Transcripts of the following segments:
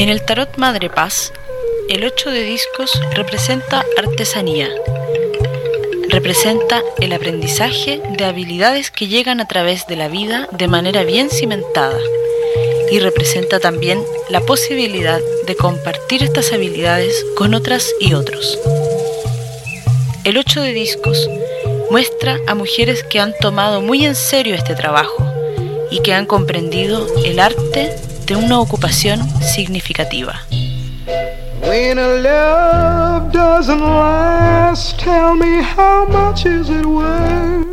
En el tarot Madre Paz, el 8 de discos representa artesanía. Representa el aprendizaje de habilidades que llegan a través de la vida de manera bien cimentada. Y representa también la posibilidad de compartir estas habilidades con otras y otros. El 8 de discos muestra a mujeres que han tomado muy en serio este trabajo y que han comprendido el arte de una ocupación significativa.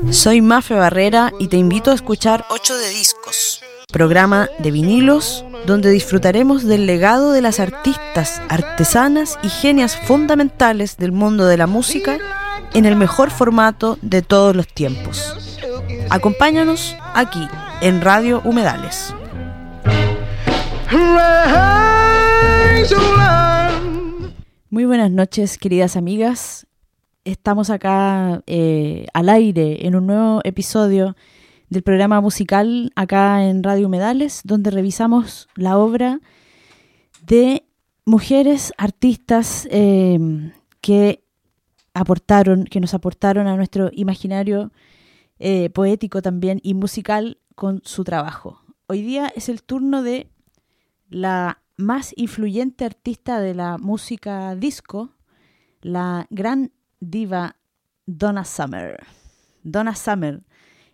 Soy Mafe Barrera y te invito a escuchar 8 de discos, programa de vinilos donde disfrutaremos del legado de las artistas, artesanas y genias fundamentales del mundo de la música en el mejor formato de todos los tiempos. Acompáñanos aquí en Radio Humedales. Muy buenas noches, queridas amigas. Estamos acá eh, al aire en un nuevo episodio del programa musical acá en Radio Humedales, donde revisamos la obra de mujeres artistas eh, que aportaron, que nos aportaron a nuestro imaginario eh, poético también y musical con su trabajo. Hoy día es el turno de la más influyente artista de la música disco, la gran diva Donna Summer. Donna Summer.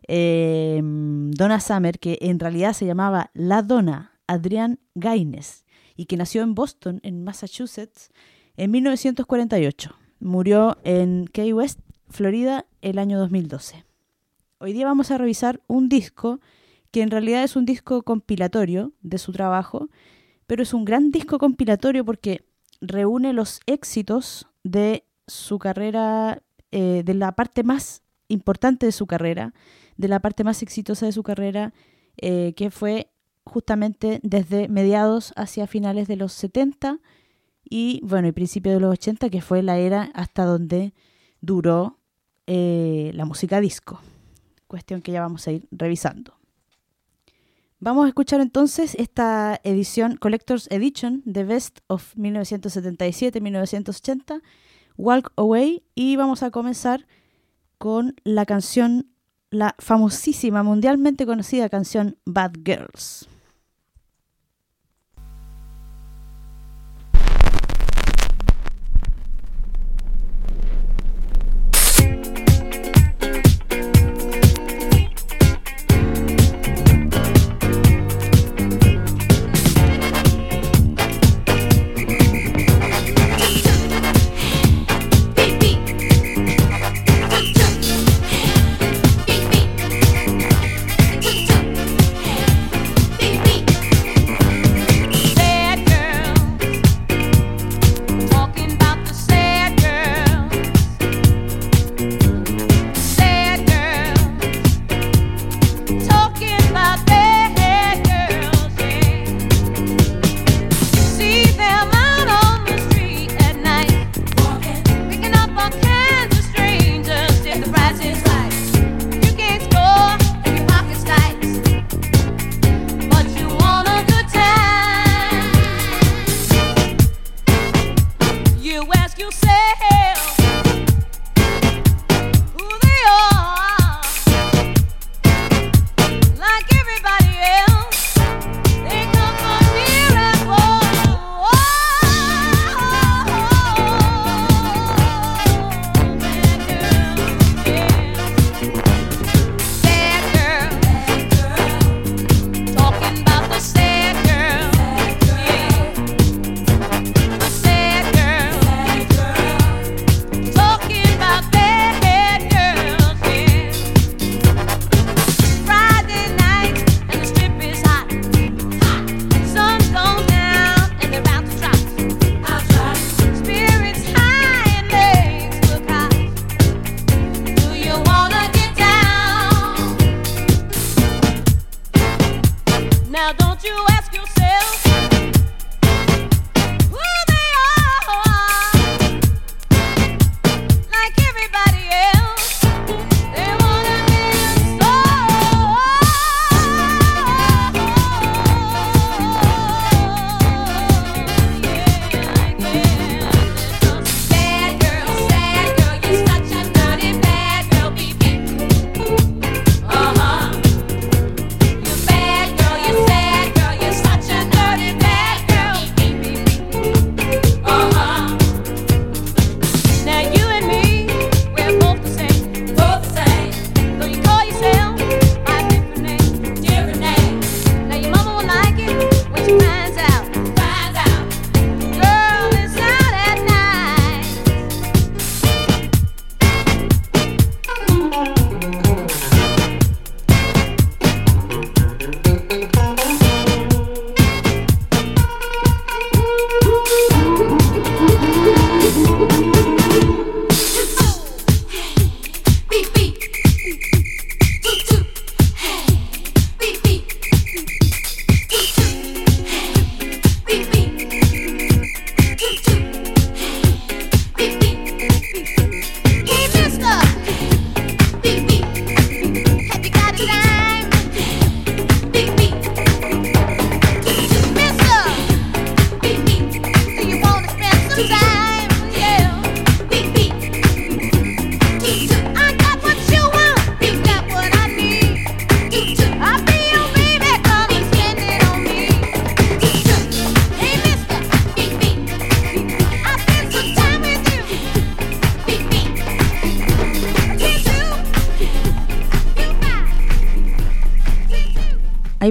Em, Donna Summer, que en realidad se llamaba La Donna Adrián Gaines y que nació en Boston, en Massachusetts, en 1948. Murió en Key West, Florida, el año 2012. Hoy día vamos a revisar un disco que en realidad es un disco compilatorio de su trabajo, pero es un gran disco compilatorio porque reúne los éxitos de su carrera, eh, de la parte más importante de su carrera, de la parte más exitosa de su carrera, eh, que fue justamente desde mediados hacia finales de los 70 y bueno, y principios de los 80, que fue la era hasta donde duró eh, la música disco. Cuestión que ya vamos a ir revisando. Vamos a escuchar entonces esta edición, Collector's Edition, The Best of 1977-1980, Walk Away, y vamos a comenzar con la canción, la famosísima, mundialmente conocida canción Bad Girls.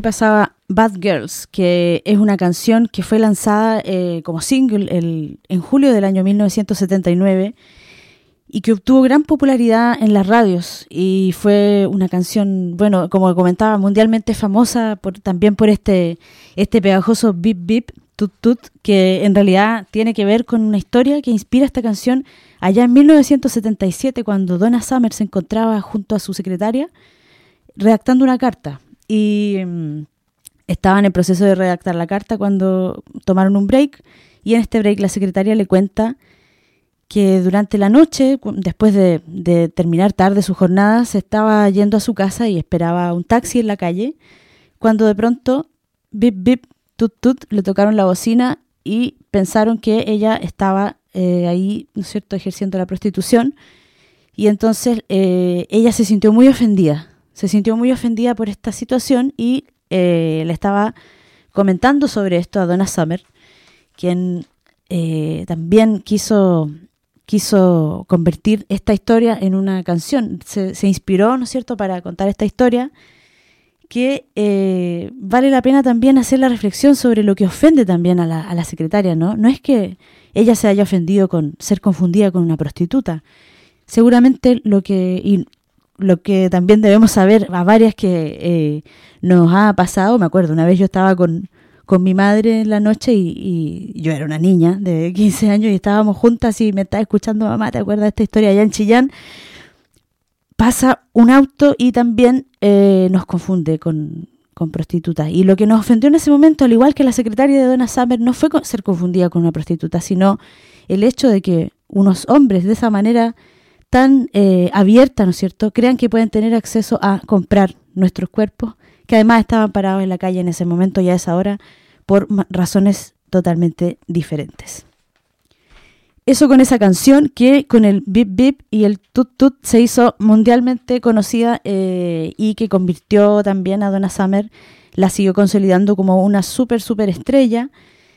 Pasaba Bad Girls, que es una canción que fue lanzada eh, como single el, en julio del año 1979 y que obtuvo gran popularidad en las radios. Y fue una canción, bueno, como comentaba, mundialmente famosa por, también por este, este pegajoso bip bip tut tut que en realidad tiene que ver con una historia que inspira esta canción allá en 1977 cuando Donna Summer se encontraba junto a su secretaria redactando una carta y mm, estaban en el proceso de redactar la carta cuando tomaron un break y en este break la secretaria le cuenta que durante la noche, después de, terminar tarde su jornada, se estaba yendo a su casa y esperaba un taxi en la calle, cuando de pronto, bip, bip, tut, tut, le tocaron la bocina y pensaron que ella estaba eh, ahí, ¿no es cierto?, ejerciendo la prostitución. Y entonces eh, ella se sintió muy ofendida, se sintió muy ofendida por esta situación y eh, le estaba comentando sobre esto a Donna Summer, quien también quiso quiso convertir esta historia en una canción. Se, inspiró, ¿no es cierto?, para contar esta historia que eh, vale la pena también hacer la reflexión sobre lo que ofende también a la, secretaria, ¿no? No es que ella se haya ofendido con ser confundida con una prostituta. Seguramente lo que, lo que también debemos saber a varias que eh, nos ha pasado, me acuerdo, una vez yo estaba con, con mi madre en la noche y, yo era una niña de 15 años y estábamos juntas y me estaba escuchando mamá, ¿te acuerdas esta historia allá en Chillán? Pasa un auto y también eh, nos confunde con, con prostitutas. Y lo que nos ofendió en ese momento, al igual que la secretaria de Donna Summer, no fue ser confundida con una prostituta, sino el hecho de que unos hombres de esa manera tan eh, abierta, ¿no es cierto?, crean que pueden tener acceso a comprar nuestros cuerpos que además estaban parados en la calle en ese momento y a esa hora por razones totalmente diferentes. Eso con esa canción que con el bip bip y el tut tut se hizo mundialmente conocida eh, y que convirtió también a Donna Summer, la siguió consolidando como una súper, súper estrella.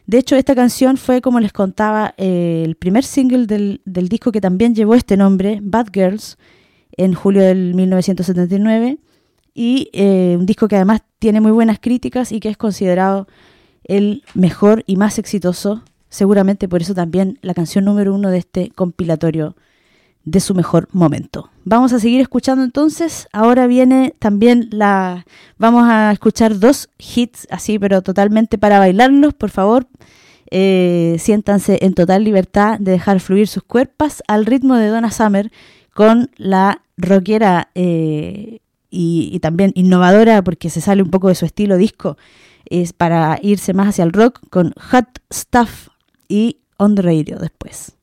De hecho, esta canción fue, como les contaba, eh, el primer single del, del disco que también llevó este nombre, Bad Girls, en julio del 1979 y eh, un disco que además tiene muy buenas críticas y que es considerado el mejor y más exitoso, seguramente por eso también la canción número uno de este compilatorio de su mejor momento. Vamos a seguir escuchando entonces, ahora viene también la... Vamos a escuchar dos hits así, pero totalmente para bailarlos, por favor. Eh, siéntanse en total libertad de dejar fluir sus cuerpos al ritmo de Donna Summer con la rockera eh, y, también innovadora porque se sale un poco de su estilo disco, es para irse más hacia el rock con Hot Stuff y On the Radio después.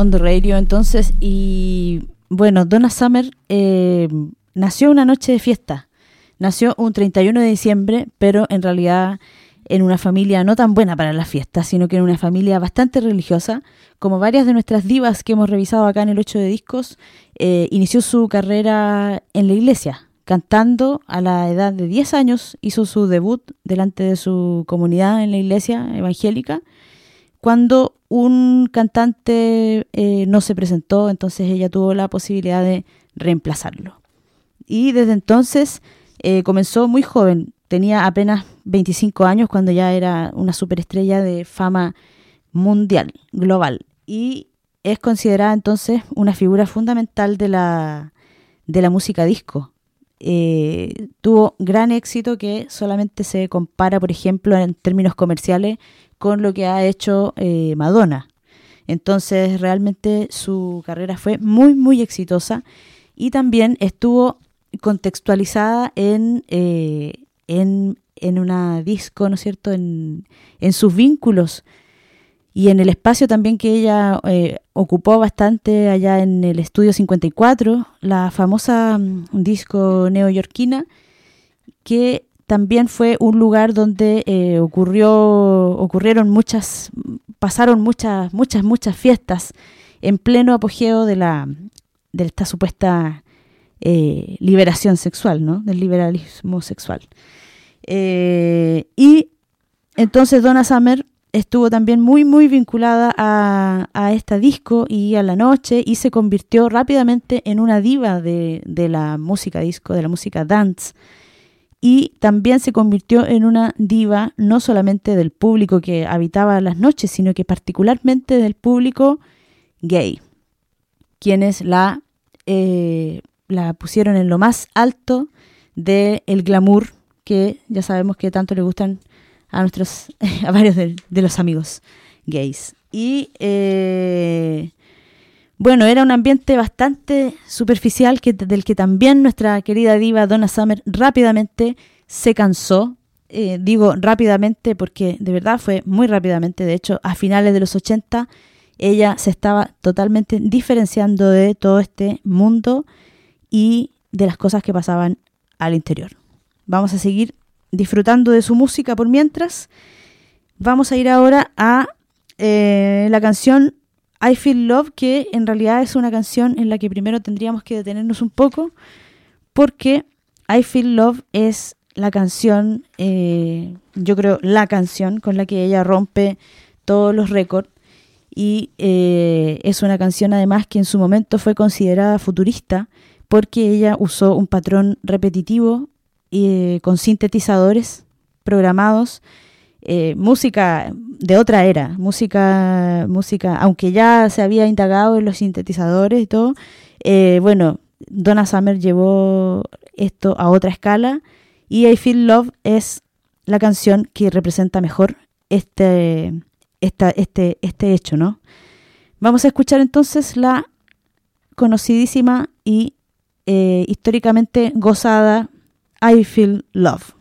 On the radio entonces y bueno, Donna Summer eh, nació una noche de fiesta. Nació un 31 de diciembre, pero en realidad en una familia no tan buena para las fiestas, sino que en una familia bastante religiosa. Como varias de nuestras divas que hemos revisado acá en el 8 de discos, eh, inició su carrera en la iglesia, cantando a la edad de 10 años, hizo su debut delante de su comunidad en la iglesia evangélica, cuando un cantante eh, no se presentó, entonces ella tuvo la posibilidad de reemplazarlo. Y desde entonces eh, comenzó muy joven, tenía apenas 25 años cuando ya era una superestrella de fama mundial, global. Y es considerada entonces una figura fundamental de la, de la música disco. Eh, tuvo gran éxito que solamente se compara, por ejemplo, en términos comerciales con lo que ha hecho eh, Madonna. Entonces, realmente su carrera fue muy, muy exitosa y también estuvo contextualizada en, eh, en, en una disco, ¿no es cierto?, en, en, sus vínculos y en el espacio también que ella eh, ocupó bastante allá en el estudio 54, la famosa um, disco neoyorquina, que también fue un lugar donde eh, ocurrió, ocurrieron muchas, pasaron muchas, muchas, muchas fiestas en pleno apogeo de la de esta supuesta eh, liberación sexual, ¿no? Del liberalismo sexual. Y entonces Donna Summer estuvo también muy, muy vinculada a, a, esta disco y a la noche y se convirtió rápidamente en una diva de, de la música disco, de la música dance. Y también se convirtió en una diva no solamente del público que habitaba las noches, sino que particularmente del público gay, quienes la eh, la pusieron en lo más alto del el glamour que ya sabemos que tanto le gustan a nuestros a varios de, los amigos gays. Y eh, bueno era un ambiente bastante superficial que del que también nuestra querida diva Donna Summer rápidamente se cansó. Eh, digo rápidamente porque de verdad fue muy rápidamente. De hecho a finales de los 80 ella se estaba totalmente diferenciando de todo este mundo y de las cosas que pasaban al interior. Vamos a seguir disfrutando de su música por mientras. Vamos a ir ahora a eh, la canción I Feel Love, que en realidad es una canción en la que primero tendríamos que detenernos un poco, porque I Feel Love es la canción, eh, yo creo, la canción con la que ella rompe todos los récords y eh, es una canción además que en su momento fue considerada futurista porque ella usó un patrón repetitivo eh, con sintetizadores programados, eh, música de otra era, música, música, aunque ya se había indagado en los sintetizadores y todo, eh, bueno, Donna Summer llevó esto a otra escala y I Feel Love es la canción que representa mejor este, esta, este, este hecho, ¿no? Vamos a escuchar entonces la conocidísima y eh, históricamente gozada I Feel Love.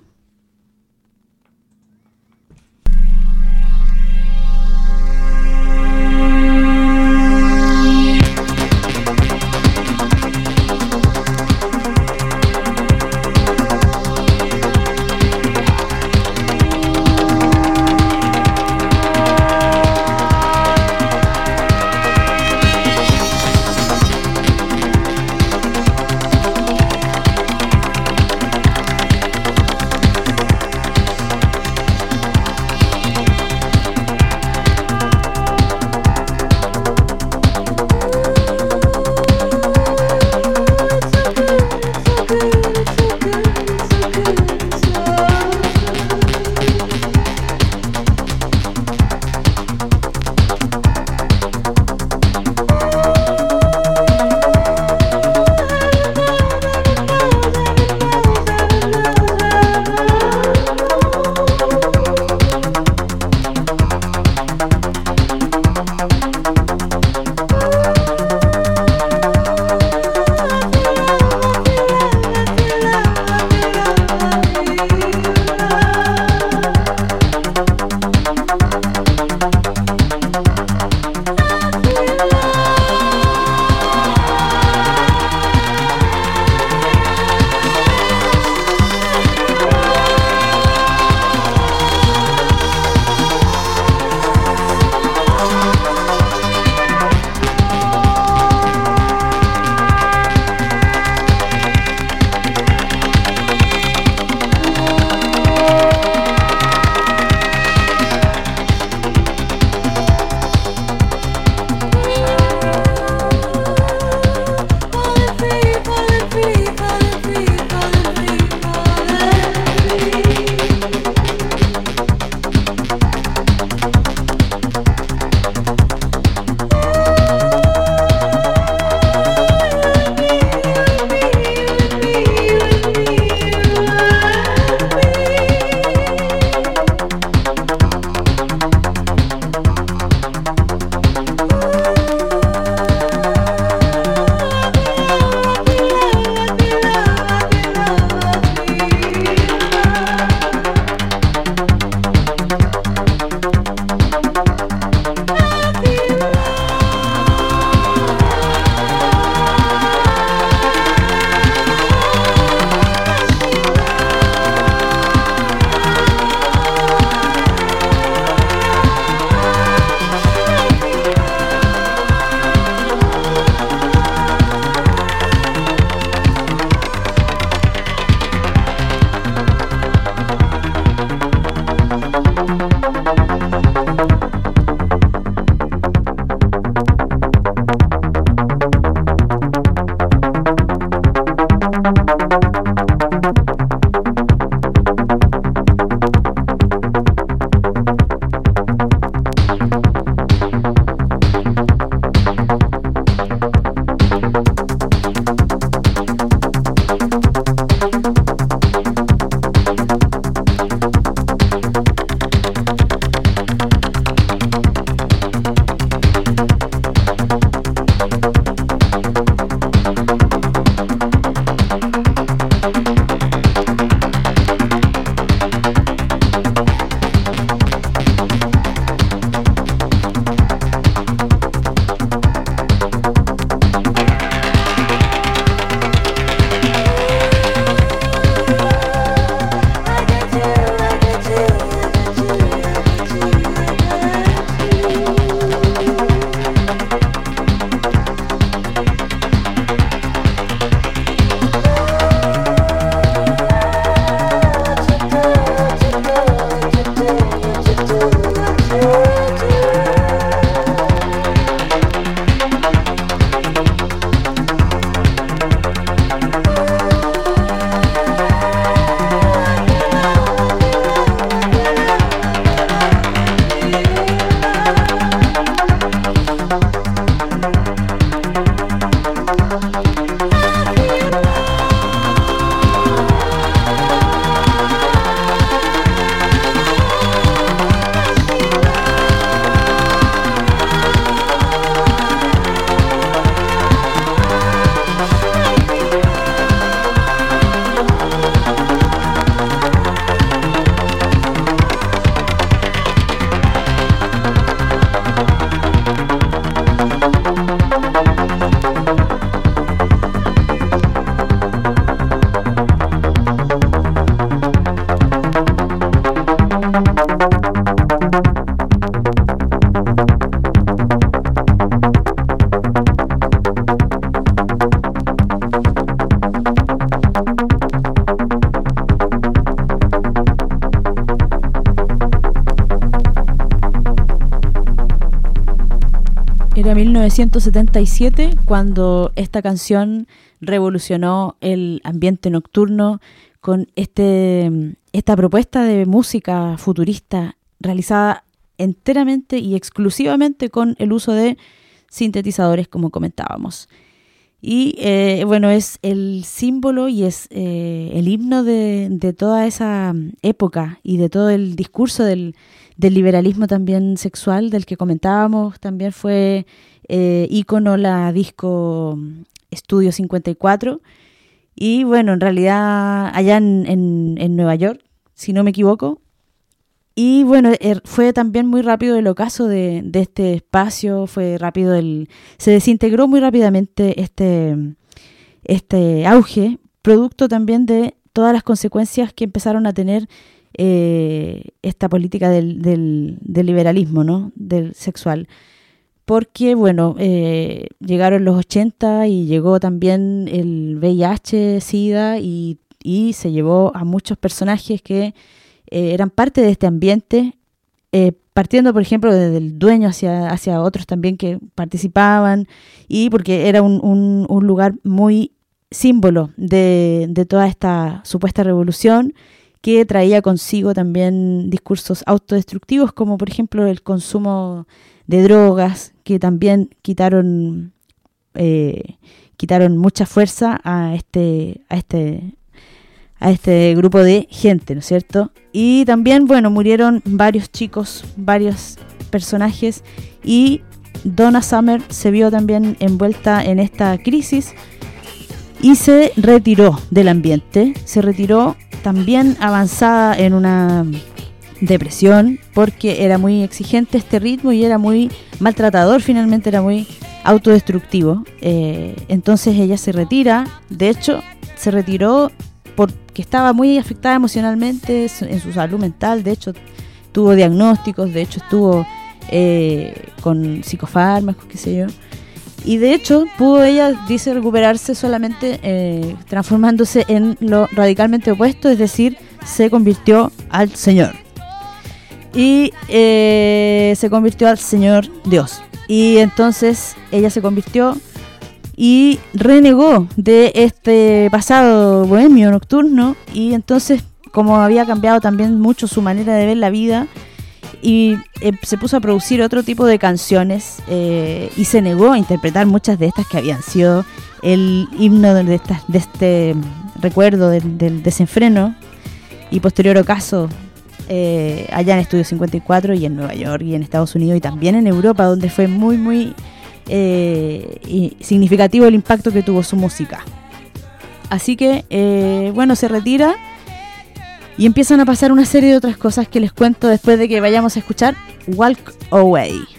1977 cuando esta canción revolucionó el ambiente nocturno con este, esta propuesta de música futurista realizada enteramente y exclusivamente con el uso de sintetizadores como comentábamos. Y eh, bueno, es el símbolo y es eh, el himno de, de, toda esa época y de todo el discurso del, del liberalismo también sexual del que comentábamos. También fue eh, la disco Estudio 54. Y bueno, en realidad allá en, en, Nueva York, si no me equivoco. Y bueno, er, fue también muy rápido el ocaso de, de, este espacio, fue rápido el... Se desintegró muy rápidamente este, este auge, producto también de todas las consecuencias que empezaron a tener eh, esta política del, del, del liberalismo, ¿no? Del sexual porque, bueno, eh, llegaron los 80 y llegó también el VIH, SIDA y, se llevó a muchos personajes que eh, eran parte de este ambiente, eh, partiendo, por ejemplo, desde el dueño hacia, hacia otros también que participaban y porque era un, un, lugar muy símbolo de, de toda esta supuesta revolución que traía consigo también discursos autodestructivos como por ejemplo el consumo de drogas que también quitaron eh, quitaron mucha fuerza a este a este a este grupo de gente, ¿no es cierto? Y también, bueno, murieron varios chicos, varios personajes y Donna Summer se vio también envuelta en esta crisis y se retiró del ambiente, se retiró también avanzada en una depresión porque era muy exigente este ritmo y era muy maltratador, finalmente era muy autodestructivo. Eh, entonces ella se retira, de hecho se retiró porque estaba muy afectada emocionalmente en su salud mental, de hecho tuvo diagnósticos, de hecho estuvo eh, con psicofármacos, qué sé yo. Y de hecho pudo ella, dice, recuperarse solamente eh, transformándose en lo radicalmente opuesto, es decir, se convirtió al Señor y eh, se convirtió al Señor Dios. Y entonces ella se convirtió y renegó de este pasado bohemio nocturno y entonces como había cambiado también mucho su manera de ver la vida y eh, se puso a producir otro tipo de canciones eh, y se negó a interpretar muchas de estas que habían sido el himno de, este recuerdo del, desenfreno y posterior ocaso eh, allá en Estudio 54 y en Nueva York y en Estados Unidos y también en Europa donde fue muy muy eh, significativo el impacto que tuvo su música. Así que, eh, bueno, se retira y empiezan a pasar una serie de otras cosas que les cuento después de que vayamos a escuchar Walk Away.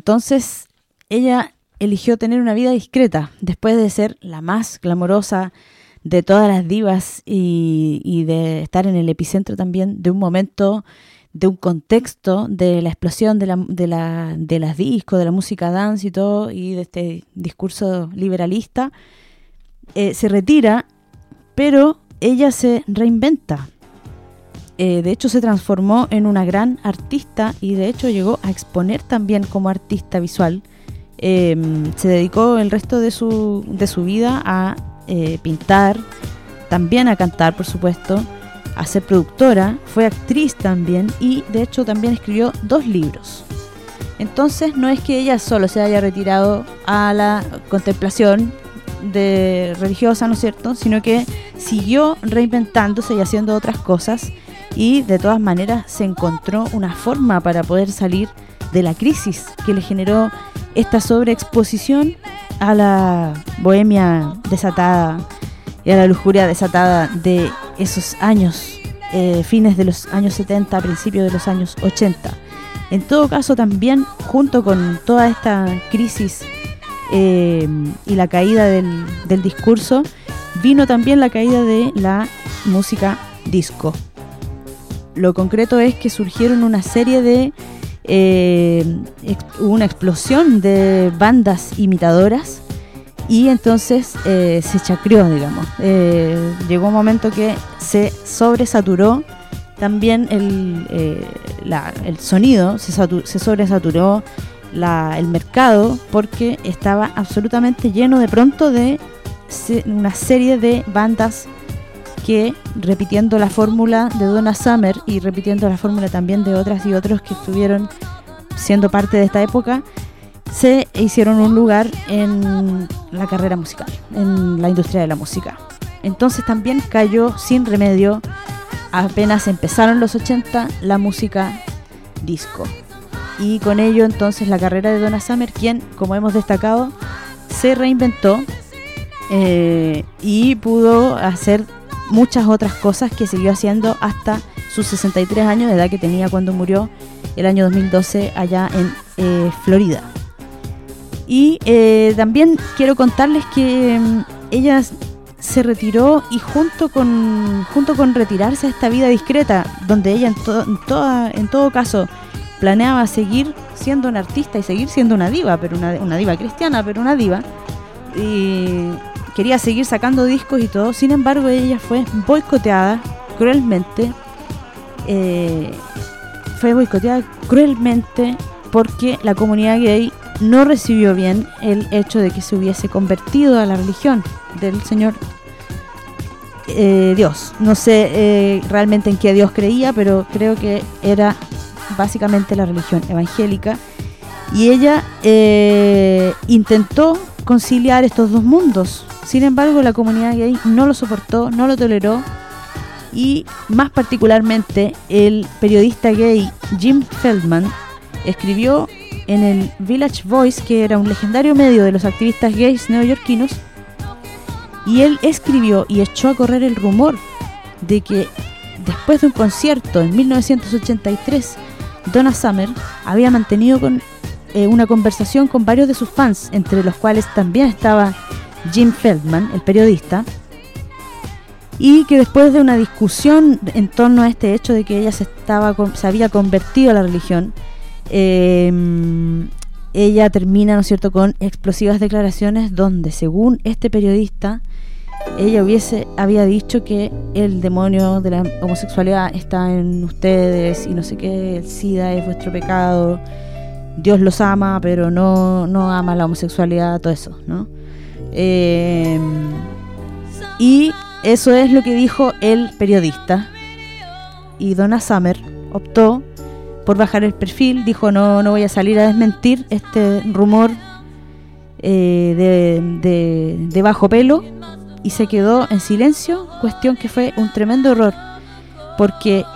Entonces, ella eligió tener una vida discreta, después de ser la más glamorosa de todas las divas y, de estar en el epicentro también de un momento, de un contexto, de la explosión de, la, de, la, de las discos, de la música dance y todo, y de este discurso liberalista, eh, se retira, pero ella se reinventa. Eh, de hecho se transformó en una gran artista y de hecho llegó a exponer también como artista visual. Em, se dedicó el resto de su, de su vida a eh, pintar, también a cantar por supuesto, a ser productora, fue actriz también y de hecho también escribió dos libros. Entonces no es que ella solo se haya retirado a la contemplación de religiosa, ¿no es cierto? Sino que siguió reinventándose y haciendo otras cosas y de todas maneras se encontró una forma para poder salir de la crisis que le generó esta sobreexposición a la bohemia desatada y a la lujuria desatada de esos años, eh, fines de los años 70, principios de los años 80. En todo caso, también junto con toda esta crisis eh, y la caída del, del discurso, vino también la caída de la música disco. Lo concreto es que surgieron una serie de... Eh, una explosión de bandas imitadoras y entonces eh, se chacrió, digamos. Eh, llegó un momento que se sobresaturó también el, el sonido, se, se sobresaturó el mercado porque estaba absolutamente lleno de pronto de una serie de bandas que repitiendo la fórmula de Donna Summer y repitiendo la fórmula también de otras y otros que estuvieron siendo parte de esta época, se hicieron un lugar en la carrera musical, en la industria de la música. Entonces también cayó sin remedio, apenas empezaron los 80, la música disco. Y con ello entonces la carrera de Donna Summer, quien, como hemos destacado, se reinventó eh, y pudo hacer muchas otras cosas que siguió haciendo hasta sus 63 años de edad que tenía cuando murió el año 2012 allá en eh, Florida. Y eh, también quiero contarles que mm, ella se retiró y junto con, junto con retirarse a esta vida discreta, donde ella en, toda, en todo caso planeaba seguir siendo una artista y seguir siendo una diva, pero una, una diva cristiana, pero una diva, quería seguir sacando discos y todo. Sin embargo, ella fue boicoteada cruelmente. Eh, fue boicoteada cruelmente porque la comunidad gay no recibió bien el hecho de que se hubiese convertido a la religión del Señor eh, Dios. No sé eh, realmente en qué Dios creía, pero creo que era básicamente la religión evangélica. Y ella intentó conciliar estos dos mundos. Sin embargo, la comunidad gay no lo soportó, no lo toleró. Y más particularmente el periodista gay Jim Feldman escribió en el Village Voice, que era un legendario medio de los activistas gays neoyorquinos, y él escribió y echó a correr el rumor de que después de un concierto en 1983, Donna Summer había mantenido con eh, una conversación con varios de sus fans, entre los cuales también estaba Jim Feldman, el periodista, y que después de una discusión en torno a este hecho de que ella se, estaba, se había convertido a la religión, em, ella termina, ¿no es cierto?, con explosivas declaraciones donde, según este periodista, ella hubiese había dicho que el demonio de la homosexualidad está en ustedes y no sé qué, el SIDA es vuestro pecado Dios los ama, pero no, no ama la homosexualidad, todo eso, ¿no? Eh, y eso es lo que dijo el periodista. Y Donna Summer optó por bajar el perfil, dijo no, no voy a salir a desmentir este rumor eh, de, de, bajo pelo y se quedó en silencio, cuestión que fue un tremendo error porque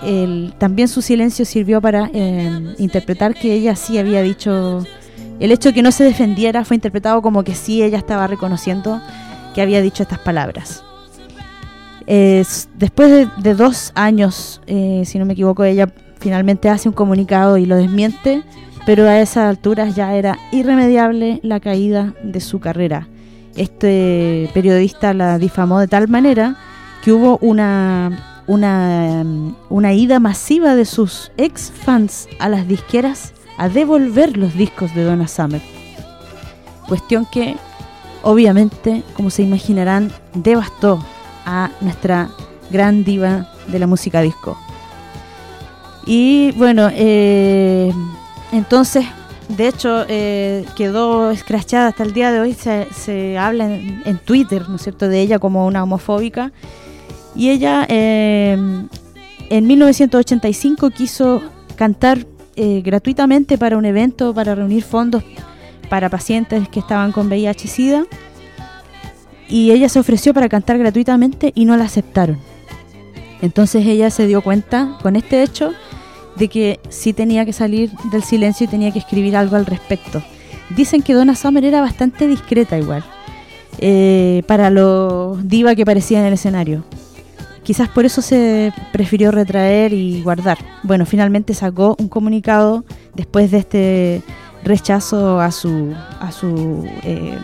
también su silencio sirvió para eh, interpretar que ella sí había dicho, el hecho de que no se defendiera fue interpretado como que sí ella estaba reconociendo que había dicho estas palabras. después de, dos años, eh, si no me equivoco, ella finalmente hace un comunicado y lo desmiente, pero a esas alturas ya era irremediable la caída de su carrera. Este periodista la difamó de tal manera que hubo una una, una ida masiva de sus ex fans a las disqueras a devolver los discos de Donna Summer. Cuestión que, obviamente, como se imaginarán, devastó a nuestra gran diva de la música disco. Y bueno, eh, entonces, de hecho, eh, quedó escrachada hasta el día de hoy. Se, habla en, Twitter, ¿no es cierto?, de ella como una homofóbica. Y ella eh, en 1985 quiso cantar gratuitamente para un evento para reunir fondos para pacientes que estaban con VIH-Sida. Y ella se ofreció para cantar gratuitamente y no la aceptaron. Entonces ella se dio cuenta con este hecho de que sí tenía que salir del silencio y tenía que escribir algo al respecto. Dicen que Donna Summer era bastante discreta igual, eh, para lo diva que parecía en el escenario. Quizás por eso se prefirió retraer y guardar. Bueno, finalmente sacó un comunicado después de este rechazo a su, a su eh,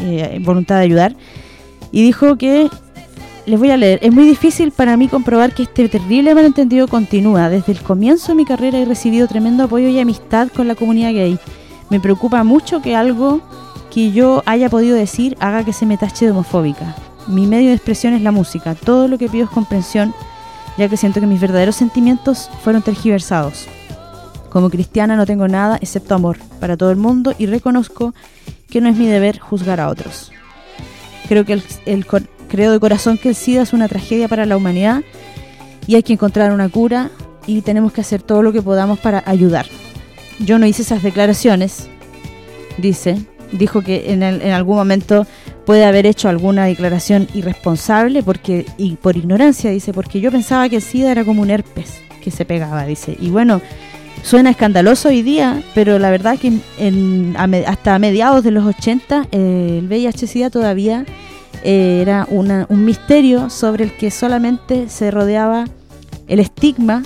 eh, voluntad de ayudar y dijo que les voy a leer. Es muy difícil para mí comprobar que este terrible malentendido continúa. Desde el comienzo de mi carrera he recibido tremendo apoyo y amistad con la comunidad gay. Me preocupa mucho que algo que yo haya podido decir haga que se me tache de homofóbica. Mi medio de expresión es la música. Todo lo que pido es comprensión, ya que siento que mis verdaderos sentimientos fueron tergiversados. Como cristiana no tengo nada excepto amor para todo el mundo y reconozco que no es mi deber juzgar a otros. Creo que el, el, de corazón que el SIDA es una tragedia para la humanidad y hay que encontrar una cura y tenemos que hacer todo lo que podamos para ayudar. Yo no hice esas declaraciones, dice, dijo que en, en algún momento puede haber hecho alguna declaración irresponsable porque y por ignorancia, dice, porque yo pensaba que el SIDA era como un herpes que se pegaba, dice. Y bueno, suena escandaloso hoy día, pero la verdad que en, hasta mediados de los 80 eh, el VIH-Sida todavía eh, era un misterio sobre el que solamente se rodeaba el estigma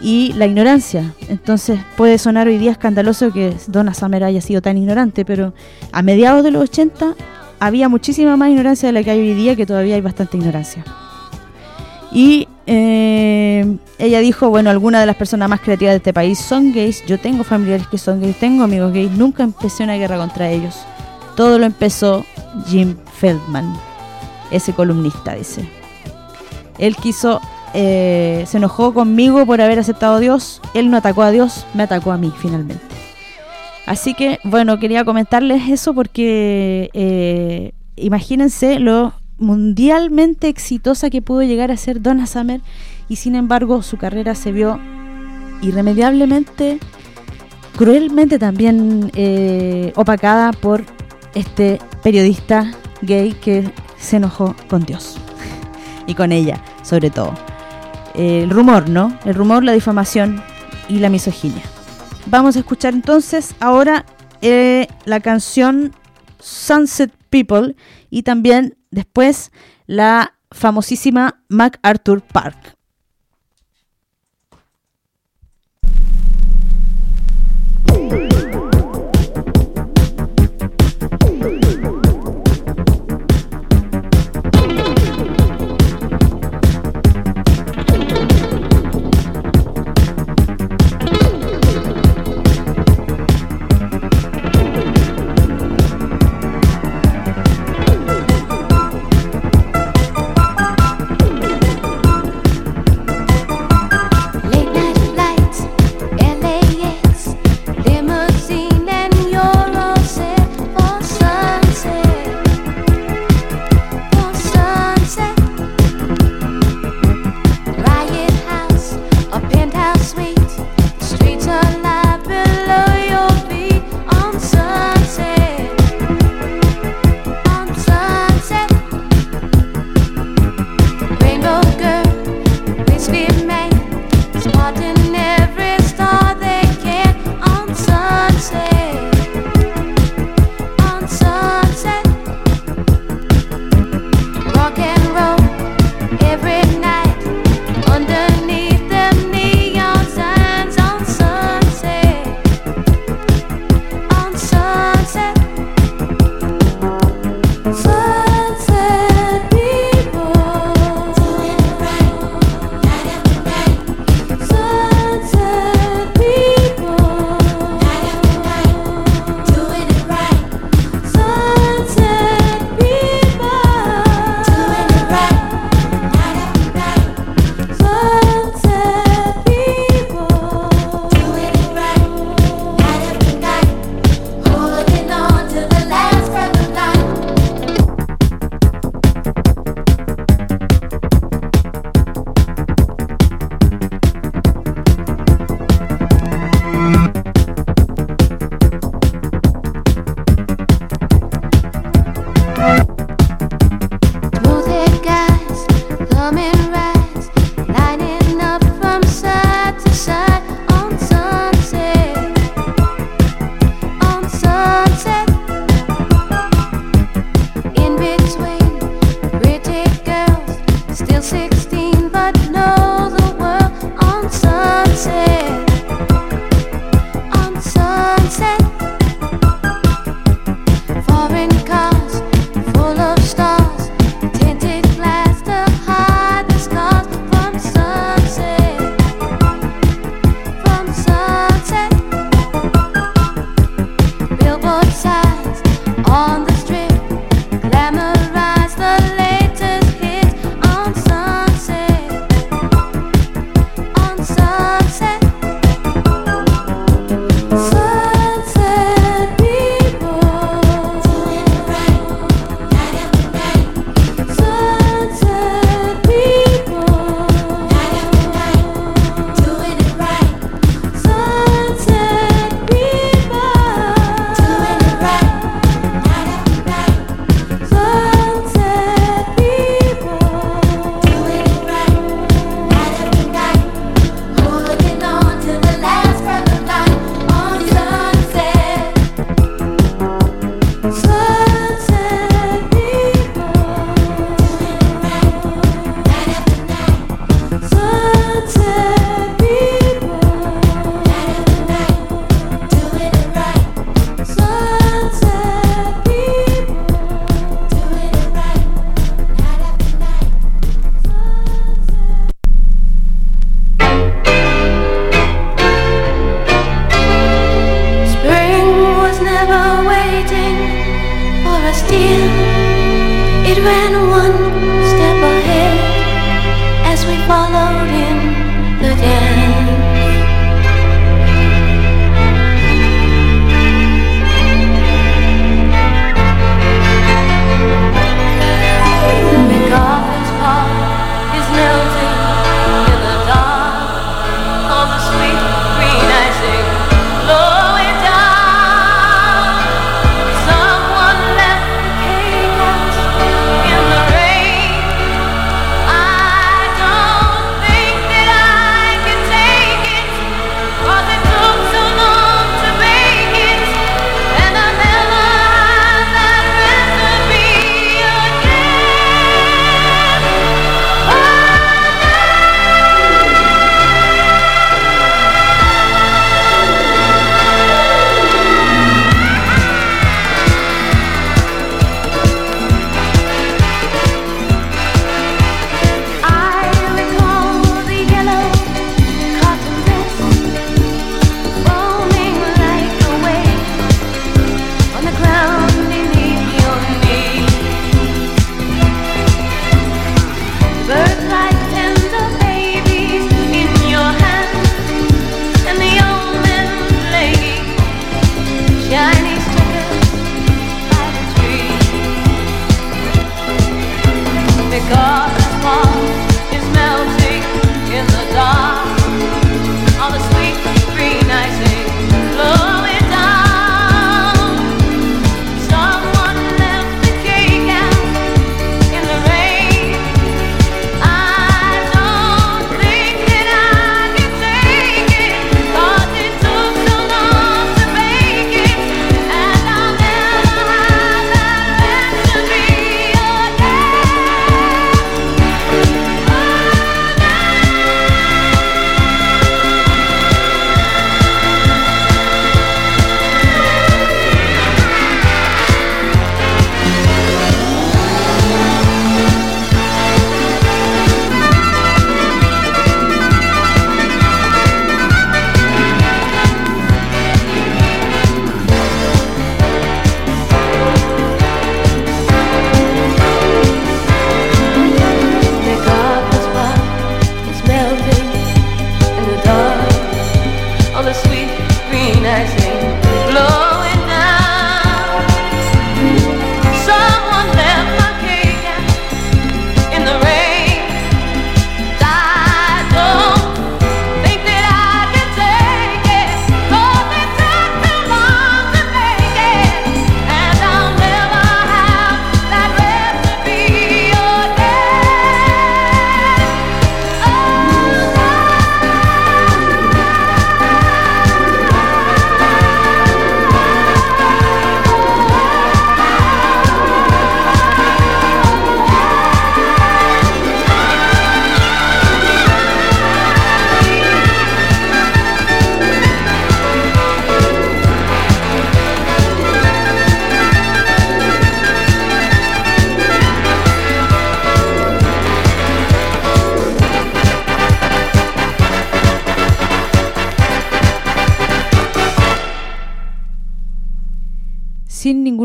y la ignorancia. Entonces puede sonar hoy día escandaloso que Donna Summer haya sido tan ignorante, pero a mediados de los 80 había muchísima más ignorancia de la que hay hoy día, que todavía hay bastante ignorancia. Y eh, ella dijo, bueno, algunas de las personas más creativas de este país son gays, yo tengo familiares que son gays, tengo amigos gays, nunca empecé una guerra contra ellos. Todo lo empezó Jim Feldman, ese columnista, dice. Él quiso, eh, se enojó conmigo por haber aceptado a Dios, él no atacó a Dios, me atacó a mí finalmente. Así que, bueno, quería comentarles eso porque eh, imagínense lo mundialmente exitosa que pudo llegar a ser Donna Summer y sin embargo su carrera se vio irremediablemente, cruelmente también eh, opacada por este periodista gay que se enojó con Dios y con ella, sobre todo. El rumor, ¿no? El rumor, la difamación y la misoginia. Vamos a escuchar entonces ahora eh, la canción Sunset People y también después la famosísima MacArthur Park.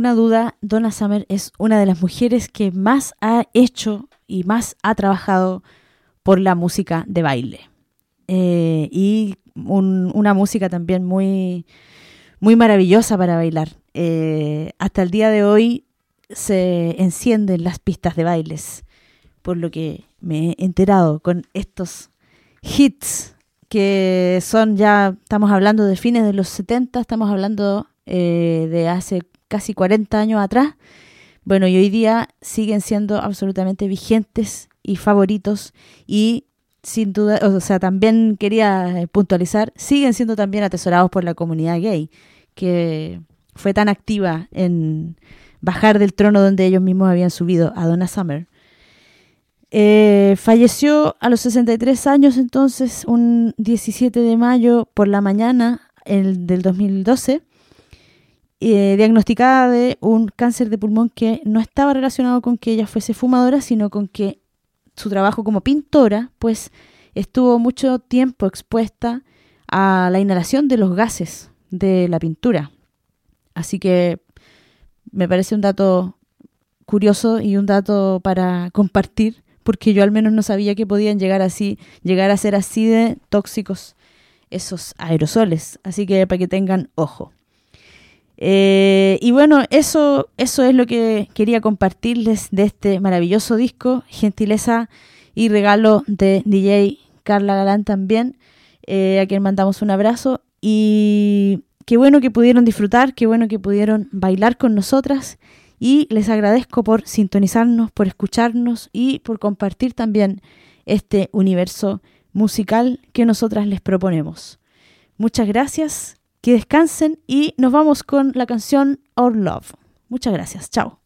Ninguna duda, Donna Summer es una de las mujeres que más ha hecho y más ha trabajado por la música de baile. Eh, y un- una música también muy, muy maravillosa para bailar. Eh, hasta el día de hoy se encienden las pistas de bailes, por lo que me he enterado con estos hits que son ya, estamos hablando de fines de los 70, estamos hablando eh, de hace casi 40 años atrás. Bueno, y hoy día siguen siendo absolutamente vigentes y favoritos y sin duda, o sea, también quería eh, puntualizar, siguen siendo también atesorados por la comunidad gay, que fue tan activa en bajar del trono donde ellos mismos habían subido a Donna Summer. Eh, falleció a los 63 años entonces, un 17 de mayo por la mañana el, del 2012, eh, diagnosticada de un cáncer de pulmón que no estaba relacionado con que ella fuese fumadora, sino con que su trabajo como pintora, pues estuvo mucho tiempo expuesta a la inhalación de los gases de la pintura. Así que me parece un dato curioso y un dato para compartir, porque yo al menos no sabía que podían llegar así, llegar a ser así de tóxicos esos aerosoles. Así que para que tengan ojo. Eh, y bueno, eso, eso es lo que quería compartirles de este maravilloso disco, gentileza y regalo de DJ Carla Galán también, eh, a quien mandamos un abrazo. Y qué bueno que pudieron disfrutar, qué bueno que pudieron bailar con nosotras. Y les agradezco por sintonizarnos, por escucharnos y por compartir también este universo musical que nosotras les proponemos. Muchas gracias que descansen y nos vamos con la canción Our Love. Muchas gracias, chao.